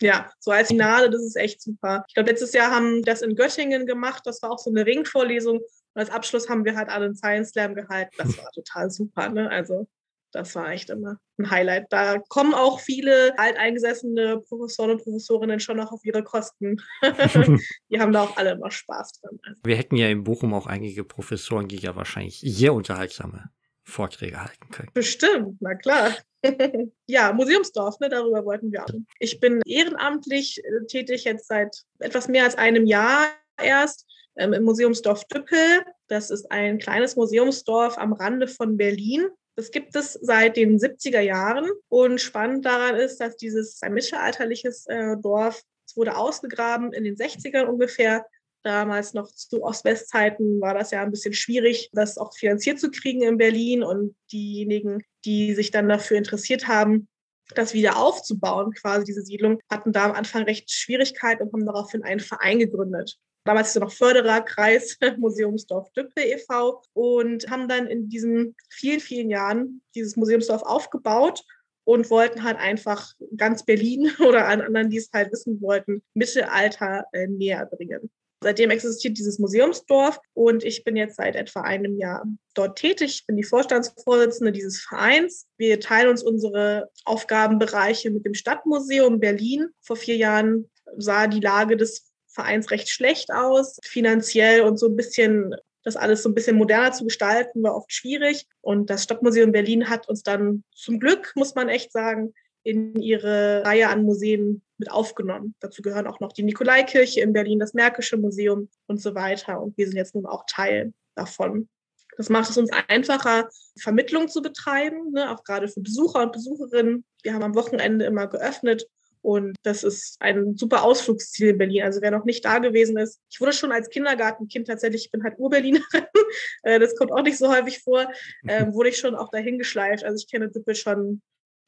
Speaker 3: ja, so als Finale, das ist echt super. Ich glaube, letztes Jahr haben das in Göttingen gemacht. Das war auch so eine Ringvorlesung. Und als Abschluss haben wir halt alle einen Science Slam gehalten. Das war total super. Ne? Also das war echt immer ein Highlight. Da kommen auch viele alteingesessene Professoren und Professorinnen schon noch auf ihre Kosten. (laughs) die haben da auch alle immer Spaß dran.
Speaker 2: Also. Wir hätten ja in Bochum auch einige Professoren, die ja wahrscheinlich sehr unterhaltsame Vorträge halten können.
Speaker 3: Bestimmt, na klar. (laughs) ja, Museumsdorf, ne, darüber wollten wir auch. Ich bin ehrenamtlich äh, tätig jetzt seit etwas mehr als einem Jahr erst ähm, im Museumsdorf Düppel. Das ist ein kleines Museumsdorf am Rande von Berlin. Das gibt es seit den 70er Jahren. Und spannend daran ist, dass dieses ein mittelalterliches äh, Dorf, es wurde ausgegraben in den 60ern ungefähr, Damals noch zu Ost-West-Zeiten war das ja ein bisschen schwierig, das auch finanziert zu kriegen in Berlin. Und diejenigen, die sich dann dafür interessiert haben, das wieder aufzubauen, quasi diese Siedlung, hatten da am Anfang recht Schwierigkeiten und haben daraufhin einen Verein gegründet. Damals ist er noch Fördererkreis (laughs) Museumsdorf Düppel e.V. und haben dann in diesen vielen, vielen Jahren dieses Museumsdorf aufgebaut und wollten halt einfach ganz Berlin (laughs) oder an anderen, die es halt wissen wollten, Mittelalter äh, näher bringen. Seitdem existiert dieses Museumsdorf und ich bin jetzt seit etwa einem Jahr dort tätig. Ich bin die Vorstandsvorsitzende dieses Vereins. Wir teilen uns unsere Aufgabenbereiche mit dem Stadtmuseum Berlin. Vor vier Jahren sah die Lage des Vereins recht schlecht aus, finanziell und so ein bisschen das alles so ein bisschen moderner zu gestalten, war oft schwierig. Und das Stadtmuseum Berlin hat uns dann zum Glück, muss man echt sagen, in ihre Reihe an Museen mit aufgenommen. Dazu gehören auch noch die Nikolaikirche in Berlin, das Märkische Museum und so weiter. Und wir sind jetzt nun auch Teil davon. Das macht es uns einfacher, Vermittlung zu betreiben, ne, auch gerade für Besucher und Besucherinnen. Wir haben am Wochenende immer geöffnet und das ist ein super Ausflugsziel in Berlin. Also wer noch nicht da gewesen ist, ich wurde schon als Kindergartenkind tatsächlich, ich bin halt Urberlinerin, (laughs) äh, das kommt auch nicht so häufig vor, äh, (laughs) wurde ich schon auch dahin geschleift. Also ich kenne Düppel schon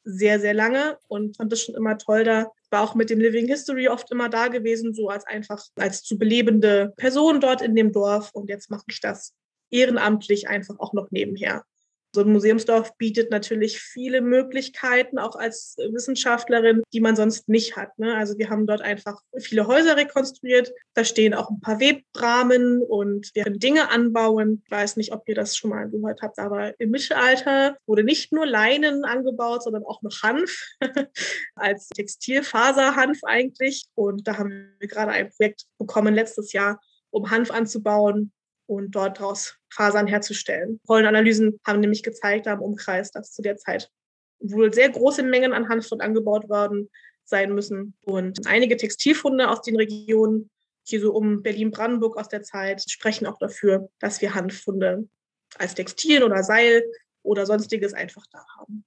Speaker 3: sehr, sehr lange und fand das schon immer toll da. War auch mit dem Living History oft immer da gewesen, so als einfach als zu belebende Person dort in dem Dorf. Und jetzt mache ich das ehrenamtlich einfach auch noch nebenher. So ein Museumsdorf bietet natürlich viele Möglichkeiten, auch als Wissenschaftlerin, die man sonst nicht hat. Ne? Also wir haben dort einfach viele Häuser rekonstruiert. Da stehen auch ein paar Webrahmen und wir können Dinge anbauen. Ich weiß nicht, ob ihr das schon mal gehört habt, aber im Mittelalter wurde nicht nur Leinen angebaut, sondern auch noch Hanf (laughs) als Textilfaserhanf eigentlich. Und da haben wir gerade ein Projekt bekommen letztes Jahr, um Hanf anzubauen und dort daraus Fasern herzustellen. Pollenanalysen haben nämlich gezeigt am Umkreis, dass zu der Zeit wohl sehr große Mengen an Hanf dort angebaut worden sein müssen. Und einige Textilfunde aus den Regionen, hier so um Berlin-Brandenburg aus der Zeit, sprechen auch dafür, dass wir Hanffunde als Textil oder Seil oder sonstiges einfach da haben.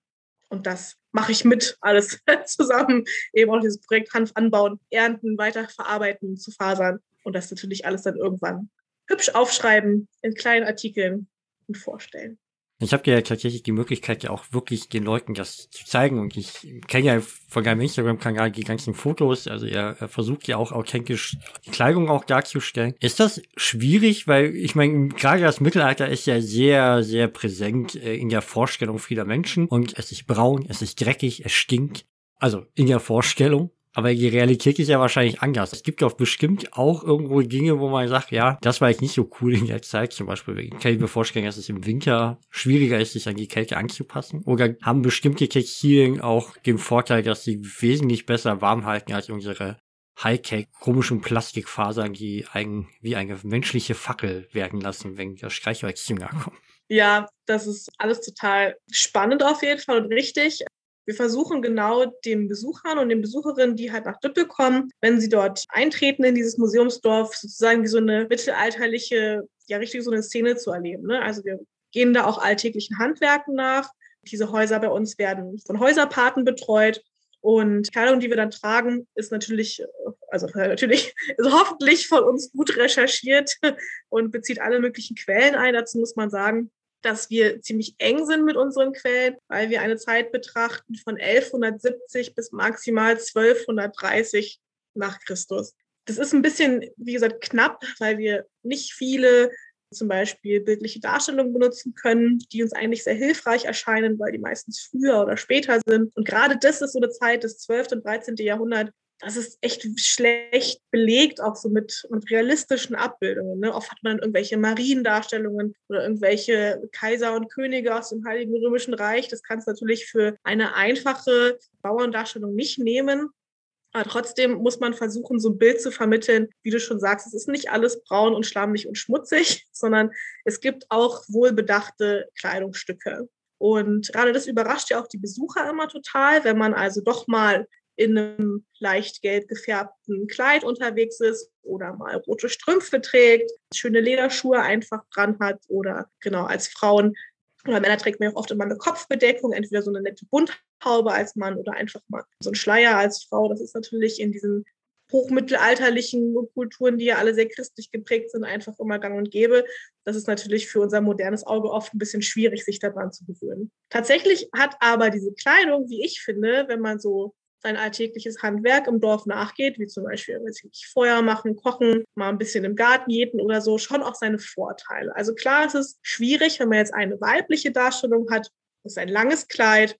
Speaker 3: Und das mache ich mit alles (laughs) zusammen. Eben auch dieses Projekt Hanf anbauen, ernten, weiterverarbeiten zu Fasern. Und das natürlich alles dann irgendwann hübsch aufschreiben in kleinen Artikeln und vorstellen.
Speaker 2: Ich habe ja tatsächlich die Möglichkeit, ja auch wirklich den Leuten das zu zeigen. Und ich kenne ja von deinem Instagram-Kanal die ganzen Fotos. Also er, er, versucht ja auch authentisch die Kleidung auch darzustellen. Ist das schwierig? Weil ich meine, gerade das Mittelalter ist ja sehr, sehr präsent äh, in der Vorstellung vieler Menschen. Und es ist braun, es ist dreckig, es stinkt. Also in der Vorstellung. Aber die Realität ist ja wahrscheinlich anders. Es gibt doch bestimmt auch irgendwo Dinge, wo man sagt, ja, das war jetzt nicht so cool in der Zeit. Zum Beispiel kann ich mir vorstellen, dass es im Winter schwieriger ist, sich an die Kälte anzupassen. Oder haben bestimmte Textilien auch den Vorteil, dass sie wesentlich besser warm halten als unsere Hightech komischen Plastikfasern, die ein, wie eine menschliche Fackel werden lassen, wenn das Streichholz zu nahe kommt.
Speaker 3: Ja, das ist alles total spannend auf jeden Fall und richtig. Wir versuchen genau den Besuchern und den Besucherinnen, die halt nach Düppel kommen, wenn sie dort eintreten in dieses Museumsdorf, sozusagen wie so eine mittelalterliche, ja richtig so eine Szene zu erleben. Ne? Also wir gehen da auch alltäglichen Handwerken nach. Diese Häuser bei uns werden von Häuserpaten betreut. Und Kleidung, die wir dann tragen, ist natürlich, also (laughs) natürlich, ist hoffentlich von uns gut recherchiert (laughs) und bezieht alle möglichen Quellen ein. Dazu muss man sagen, dass wir ziemlich eng sind mit unseren Quellen, weil wir eine Zeit betrachten von 1170 bis maximal 1230 nach Christus. Das ist ein bisschen, wie gesagt, knapp, weil wir nicht viele zum Beispiel bildliche Darstellungen benutzen können, die uns eigentlich sehr hilfreich erscheinen, weil die meistens früher oder später sind. Und gerade das ist so eine Zeit, das 12. und 13. Jahrhundert, das ist echt schlecht belegt, auch so mit, mit realistischen Abbildungen. Ne? Oft hat man irgendwelche Mariendarstellungen oder irgendwelche Kaiser und Könige aus dem Heiligen Römischen Reich. Das kannst du natürlich für eine einfache Bauerndarstellung nicht nehmen. Aber trotzdem muss man versuchen, so ein Bild zu vermitteln, wie du schon sagst, es ist nicht alles braun und schlammig und schmutzig, (laughs) sondern es gibt auch wohlbedachte Kleidungsstücke. Und gerade das überrascht ja auch die Besucher immer total, wenn man also doch mal in einem leicht gelb gefärbten Kleid unterwegs ist oder mal rote Strümpfe trägt, schöne Lederschuhe einfach dran hat oder genau als Frauen oder Männer trägt man auch oft immer eine Kopfbedeckung, entweder so eine nette Bunthaube als Mann oder einfach mal so ein Schleier als Frau. Das ist natürlich in diesen hochmittelalterlichen Kulturen, die ja alle sehr christlich geprägt sind, einfach immer gang und gäbe. Das ist natürlich für unser modernes Auge oft ein bisschen schwierig, sich daran zu gewöhnen. Tatsächlich hat aber diese Kleidung, wie ich finde, wenn man so sein alltägliches Handwerk im Dorf nachgeht, wie zum Beispiel ich, Feuer machen, kochen, mal ein bisschen im Garten jäten oder so, schon auch seine Vorteile. Also klar, es ist schwierig, wenn man jetzt eine weibliche Darstellung hat, das ist ein langes Kleid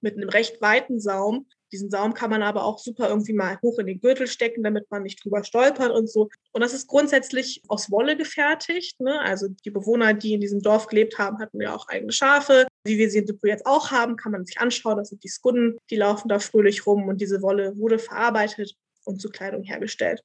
Speaker 3: mit einem recht weiten Saum, diesen Saum kann man aber auch super irgendwie mal hoch in den Gürtel stecken, damit man nicht drüber stolpert und so. Und das ist grundsätzlich aus Wolle gefertigt. Ne? Also die Bewohner, die in diesem Dorf gelebt haben, hatten ja auch eigene Schafe. Wie wir sie in Depot jetzt auch haben, kann man sich anschauen. Das sind die Skudden, die laufen da fröhlich rum und diese Wolle wurde verarbeitet und zu Kleidung hergestellt.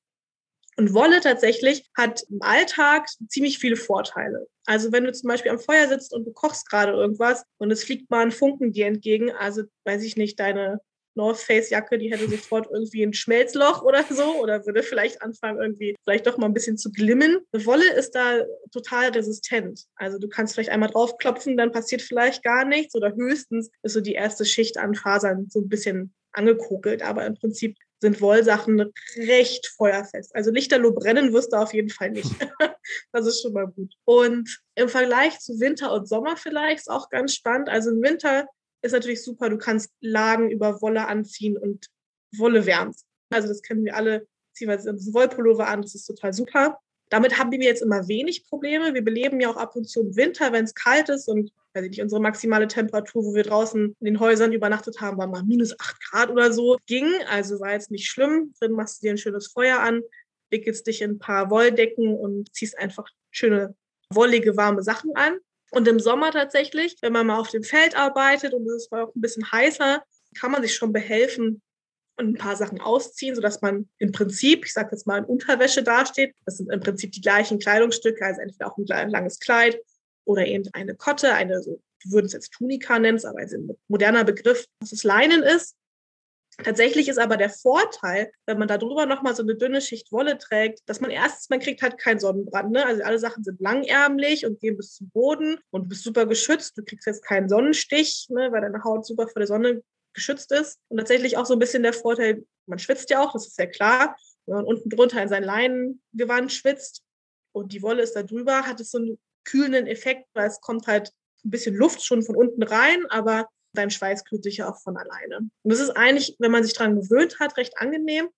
Speaker 3: Und Wolle tatsächlich hat im Alltag ziemlich viele Vorteile. Also wenn du zum Beispiel am Feuer sitzt und du kochst gerade irgendwas und es fliegt mal ein Funken dir entgegen, also weiß ich nicht, deine North Face Jacke, die hätte sofort irgendwie ein Schmelzloch oder so oder würde vielleicht anfangen irgendwie vielleicht doch mal ein bisschen zu glimmen. Wolle ist da total resistent. Also du kannst vielleicht einmal draufklopfen, dann passiert vielleicht gar nichts oder höchstens ist so die erste Schicht an Fasern so ein bisschen angekokelt, aber im Prinzip sind Wollsachen recht feuerfest. Also Lichterloh brennen wirst du auf jeden Fall nicht. (laughs) das ist schon mal gut. Und im Vergleich zu Winter und Sommer vielleicht ist auch ganz spannend. Also im Winter ist natürlich super. Du kannst Lagen über Wolle anziehen und Wolle wärmt. Also das kennen wir alle. Ziehen wir uns Wollpullover an, das ist total super. Damit haben wir jetzt immer wenig Probleme. Wir beleben ja auch ab und zu im Winter, wenn es kalt ist und weiß ich nicht, unsere maximale Temperatur, wo wir draußen in den Häusern übernachtet haben, war mal minus acht Grad oder so. Ging, also war jetzt nicht schlimm. Drin machst du dir ein schönes Feuer an, wickelst dich in ein paar Wolldecken und ziehst einfach schöne, wollige, warme Sachen an. Und im Sommer tatsächlich, wenn man mal auf dem Feld arbeitet und es ist auch ein bisschen heißer, kann man sich schon behelfen und ein paar Sachen ausziehen, sodass man im Prinzip, ich sage jetzt mal, in Unterwäsche dasteht. Das sind im Prinzip die gleichen Kleidungsstücke, also entweder auch ein langes Kleid oder eben eine Kotte, eine, so, wir würden es jetzt Tunika nennen, aber ein moderner Begriff, dass es Leinen ist. Tatsächlich ist aber der Vorteil, wenn man da drüber nochmal so eine dünne Schicht Wolle trägt, dass man erstens, man kriegt halt keinen Sonnenbrand. Ne? Also alle Sachen sind langärmlich und gehen bis zum Boden und bist super geschützt. Du kriegst jetzt keinen Sonnenstich, ne? weil deine Haut super vor der Sonne geschützt ist. Und tatsächlich auch so ein bisschen der Vorteil, man schwitzt ja auch, das ist ja klar. Wenn man unten drunter in sein Leinengewand schwitzt und die Wolle ist da drüber, hat es so einen kühlenden Effekt, weil es kommt halt ein bisschen Luft schon von unten rein, aber dein Schweiß kühlt sich ja auch von alleine. Und das ist eigentlich, wenn man sich daran gewöhnt hat, recht angenehm.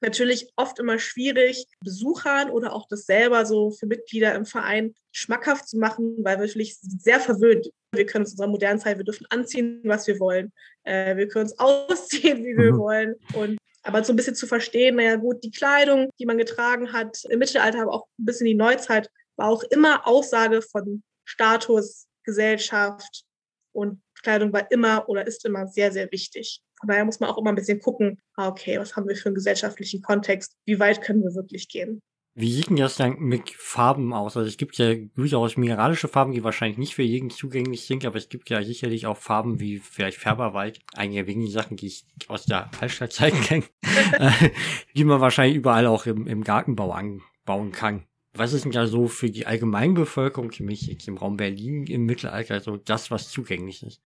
Speaker 3: Natürlich oft immer schwierig, Besuchern oder auch das selber so für Mitglieder im Verein schmackhaft zu machen, weil wir natürlich sehr verwöhnt. Wir können uns in unserer modernen Zeit, wir dürfen anziehen, was wir wollen. Äh, wir können uns (laughs) ausziehen, wie wir mhm. wollen. Und aber so ein bisschen zu verstehen, naja gut, die Kleidung, die man getragen hat im Mittelalter, aber auch ein bisschen die Neuzeit, war auch immer Aussage von Status, Gesellschaft und Kleidung war immer oder ist immer sehr, sehr wichtig. Von daher muss man auch immer ein bisschen gucken, ah, okay, was haben wir für einen gesellschaftlichen Kontext? Wie weit können wir wirklich gehen?
Speaker 2: Wie sieht denn das dann mit Farben aus? Also es gibt ja durchaus mineralische Farben, die wahrscheinlich nicht für jeden zugänglich sind, aber es gibt ja sicherlich auch Farben wie vielleicht Färberwald, einige wenigen Sachen, die ich aus der Hallstattzeit kenne, (laughs) (laughs) die man wahrscheinlich überall auch im, im Gartenbau anbauen kann. Was ist denn da so für die Allgemeinbevölkerung, für mich jetzt im Raum Berlin im Mittelalter, so das, was zugänglich ist?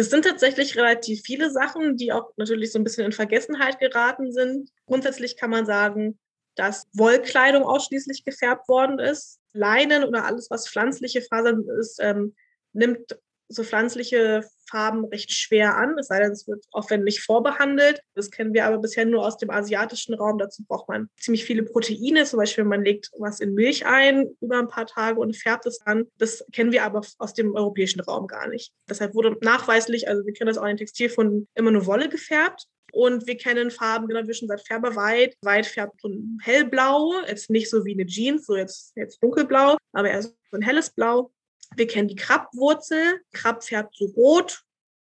Speaker 3: Das sind tatsächlich relativ viele Sachen, die auch natürlich so ein bisschen in Vergessenheit geraten sind. Grundsätzlich kann man sagen, dass Wollkleidung ausschließlich gefärbt worden ist. Leinen oder alles, was pflanzliche Fasern ist, ähm, nimmt so pflanzliche Farben recht schwer an, es sei denn, es wird aufwendig vorbehandelt. Das kennen wir aber bisher nur aus dem asiatischen Raum. Dazu braucht man ziemlich viele Proteine, zum Beispiel man legt was in Milch ein über ein paar Tage und färbt es an. Das kennen wir aber aus dem europäischen Raum gar nicht. Deshalb wurde nachweislich, also wir kennen das auch in Textilfunden, immer nur Wolle gefärbt. Und wir kennen Farben, genau wie schon seit Färber White. White färbt so ein hellblau, jetzt nicht so wie eine Jeans, so jetzt, jetzt dunkelblau, aber eher so ein helles Blau. Wir kennen die Krabbwurzel. Krabb färbt so rot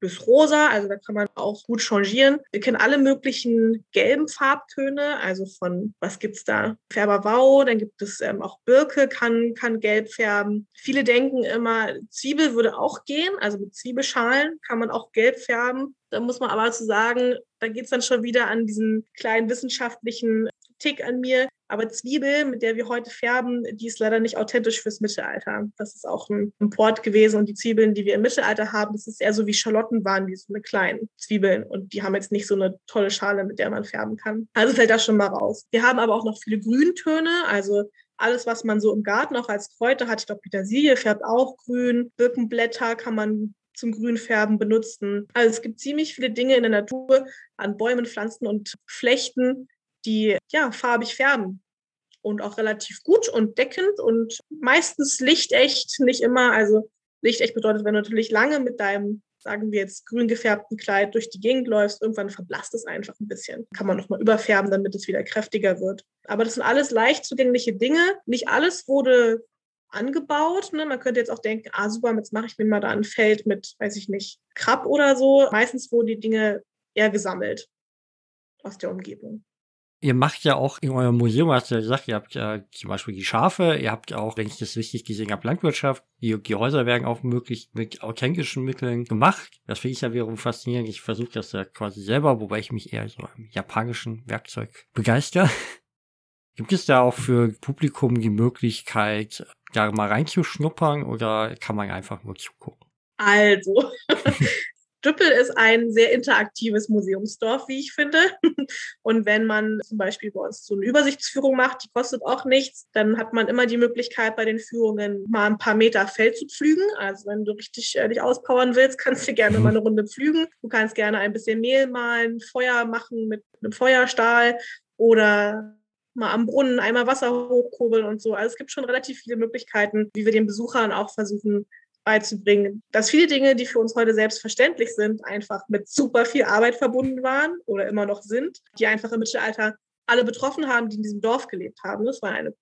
Speaker 3: bis rosa, also da kann man auch gut changieren. Wir kennen alle möglichen gelben Farbtöne, also von, was gibt's da? Färberwau, dann gibt es ähm, auch Birke, kann, kann gelb färben. Viele denken immer, Zwiebel würde auch gehen, also mit Zwiebelschalen kann man auch gelb färben. Da muss man aber zu sagen, da geht's dann schon wieder an diesen kleinen wissenschaftlichen Tick an mir. Aber Zwiebel, mit der wir heute färben, die ist leider nicht authentisch fürs Mittelalter. Das ist auch ein Import gewesen. Und die Zwiebeln, die wir im Mittelalter haben, das ist eher so wie Schalotten waren, wie so eine kleinen Zwiebeln. Und die haben jetzt nicht so eine tolle Schale, mit der man färben kann. Also fällt das schon mal raus. Wir haben aber auch noch viele Grüntöne, also alles, was man so im Garten auch als Kräuter hat. Ich glaube, Petersilie färbt auch grün. Birkenblätter kann man zum Grünfärben benutzen. Also es gibt ziemlich viele Dinge in der Natur an Bäumen, Pflanzen und Flechten, die ja farbig färben und auch relativ gut und deckend und meistens lichtecht, nicht immer. Also lichtecht bedeutet, wenn du natürlich lange mit deinem, sagen wir jetzt, grün gefärbten Kleid durch die Gegend läufst, irgendwann verblasst es einfach ein bisschen. Kann man nochmal überfärben, damit es wieder kräftiger wird. Aber das sind alles leicht zugängliche Dinge. Nicht alles wurde angebaut. Ne? Man könnte jetzt auch denken, ah super, jetzt mache ich mir mal da ein Feld mit, weiß ich nicht, Krabb oder so. Meistens wurden die Dinge eher gesammelt aus der Umgebung
Speaker 2: ihr macht ja auch in eurem Museum, hast du ja gesagt, ihr habt ja zum Beispiel die Schafe, ihr habt auch, wenn ich das richtig gesehen habe, Landwirtschaft, die, die Häuser werden auch möglich mit authentischen Mitteln gemacht. Das finde ich ja wiederum faszinierend. Ich versuche das ja quasi selber, wobei ich mich eher so im japanischen Werkzeug begeister. (laughs) Gibt es da auch für Publikum die Möglichkeit, da mal reinzuschnuppern oder kann man einfach nur zugucken?
Speaker 3: Also, Düppel ist ein sehr interaktives Museumsdorf, wie ich finde. (laughs) Und wenn man zum Beispiel bei uns so eine Übersichtsführung macht, die kostet auch nichts, dann hat man immer die Möglichkeit, bei den Führungen mal ein paar Meter Feld zu pflügen. Also wenn du richtig äh, dich auspowern willst, (laughs) kannst du gerne mal eine Runde pflügen. Du kannst gerne ein bisschen Mehl malen, Feuer machen mit einem Feuerstahl oder mal am Brunnen einmal Wasser hochkurbeln und so. Also es gibt schon relativ viele Möglichkeiten, wie wir den Besuchern auch versuchen beizubringen, dass viele Dinge, die für uns heute selbstverständlich sind, einfach mit super viel Arbeit verbunden waren oder immer noch sind, die einfach im Mittelalter alle betroffen haben, die in diesem Dorf gelebt haben. Das war eine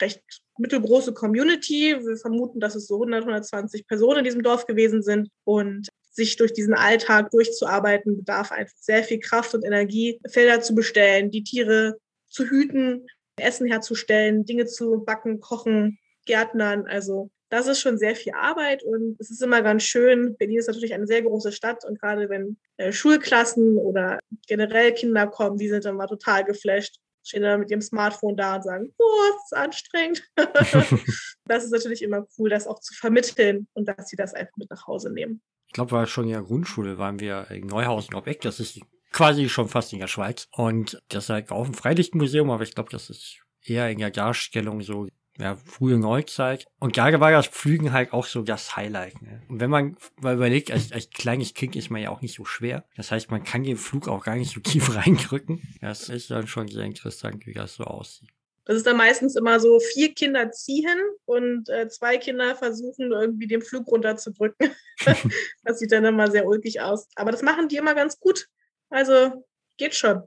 Speaker 3: recht mittelgroße Community. Wir vermuten, dass es so 100, 120 Personen in diesem Dorf gewesen sind. Und sich durch diesen Alltag durchzuarbeiten, bedarf einfach sehr viel Kraft und Energie, Felder zu bestellen, die Tiere zu hüten, Essen herzustellen, Dinge zu backen, kochen, Gärtnern. Also das ist schon sehr viel Arbeit und es ist immer ganz schön. Berlin ist natürlich eine sehr große Stadt und gerade wenn äh, Schulklassen oder generell Kinder kommen, die sind dann mal total geflasht, stehen dann mit ihrem Smartphone da und sagen, oh, das ist anstrengend. (laughs) das ist natürlich immer cool, das auch zu vermitteln und dass sie das einfach mit nach Hause nehmen.
Speaker 2: Ich glaube, war schon in der Grundschule, waren wir in Neuhausen ob Eck, das ist quasi schon fast in der Schweiz. Und das ist halt auch ein Freilichtmuseum, aber ich glaube, das ist eher in der Darstellung so ja, frühe Neuzeit. Und da war das Flügen halt auch so das Highlight. Ne? Und wenn man mal überlegt, als, als kleines Kind ist man ja auch nicht so schwer. Das heißt, man kann den Flug auch gar nicht so tief (laughs) reindrücken. Das ist dann schon sehr interessant, wie das so aussieht.
Speaker 3: Das ist dann meistens immer so, vier Kinder ziehen und äh, zwei Kinder versuchen, irgendwie den Flug runterzudrücken. (laughs) das sieht dann immer sehr ulkig aus. Aber das machen die immer ganz gut. Also geht schon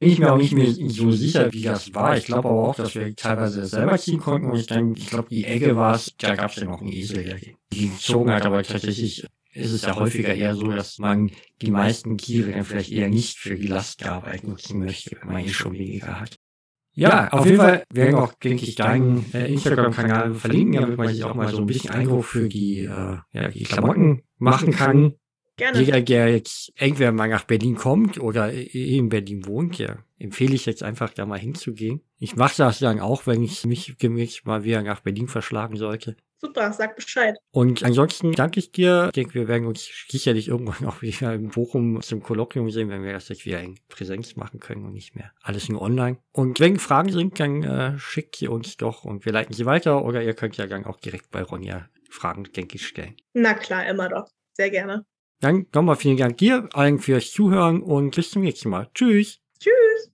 Speaker 2: bin ich mir auch nicht mehr so sicher, wie das war. Ich glaube aber auch, dass wir teilweise selber ziehen konnten. Und ich denke, ich glaube, die Ecke war es, da gab es ja noch einen Esel, der die gezogen hat. Aber tatsächlich ist es ja häufiger eher so, dass man die meisten Tiere dann vielleicht eher nicht für die Lastarbeit nutzen möchte, wenn man hier schon weniger hat. Ja, auf jeden Fall werden auch, denke ich, deinen äh, Instagram-Kanal verlinken, damit man sich auch mal so ein bisschen Eindruck für die, äh, ja, die Klamotten machen kann. Gerne. Jeder, der jetzt irgendwer mal nach Berlin kommt oder in Berlin wohnt, ja, empfehle ich jetzt einfach da mal hinzugehen. Ich mache das dann auch, wenn ich mich gemäß mal wieder nach Berlin verschlagen sollte.
Speaker 3: Super, sag Bescheid.
Speaker 2: Und ansonsten danke ich dir. Ich denke, wir werden uns sicherlich irgendwann auch wieder in Bochum zum Kolloquium sehen, wenn wir das jetzt wieder in Präsenz machen können und nicht mehr alles nur online. Und wenn Fragen sind, dann äh, schickt sie uns doch und wir leiten sie weiter oder ihr könnt ja dann auch direkt bei Ronja Fragen, denke ich, stellen.
Speaker 3: Na klar, immer doch. Sehr gerne.
Speaker 2: Dann nochmal vielen Dank dir allen fürs Zuhören und bis zum nächsten Mal. Tschüss.
Speaker 3: Tschüss.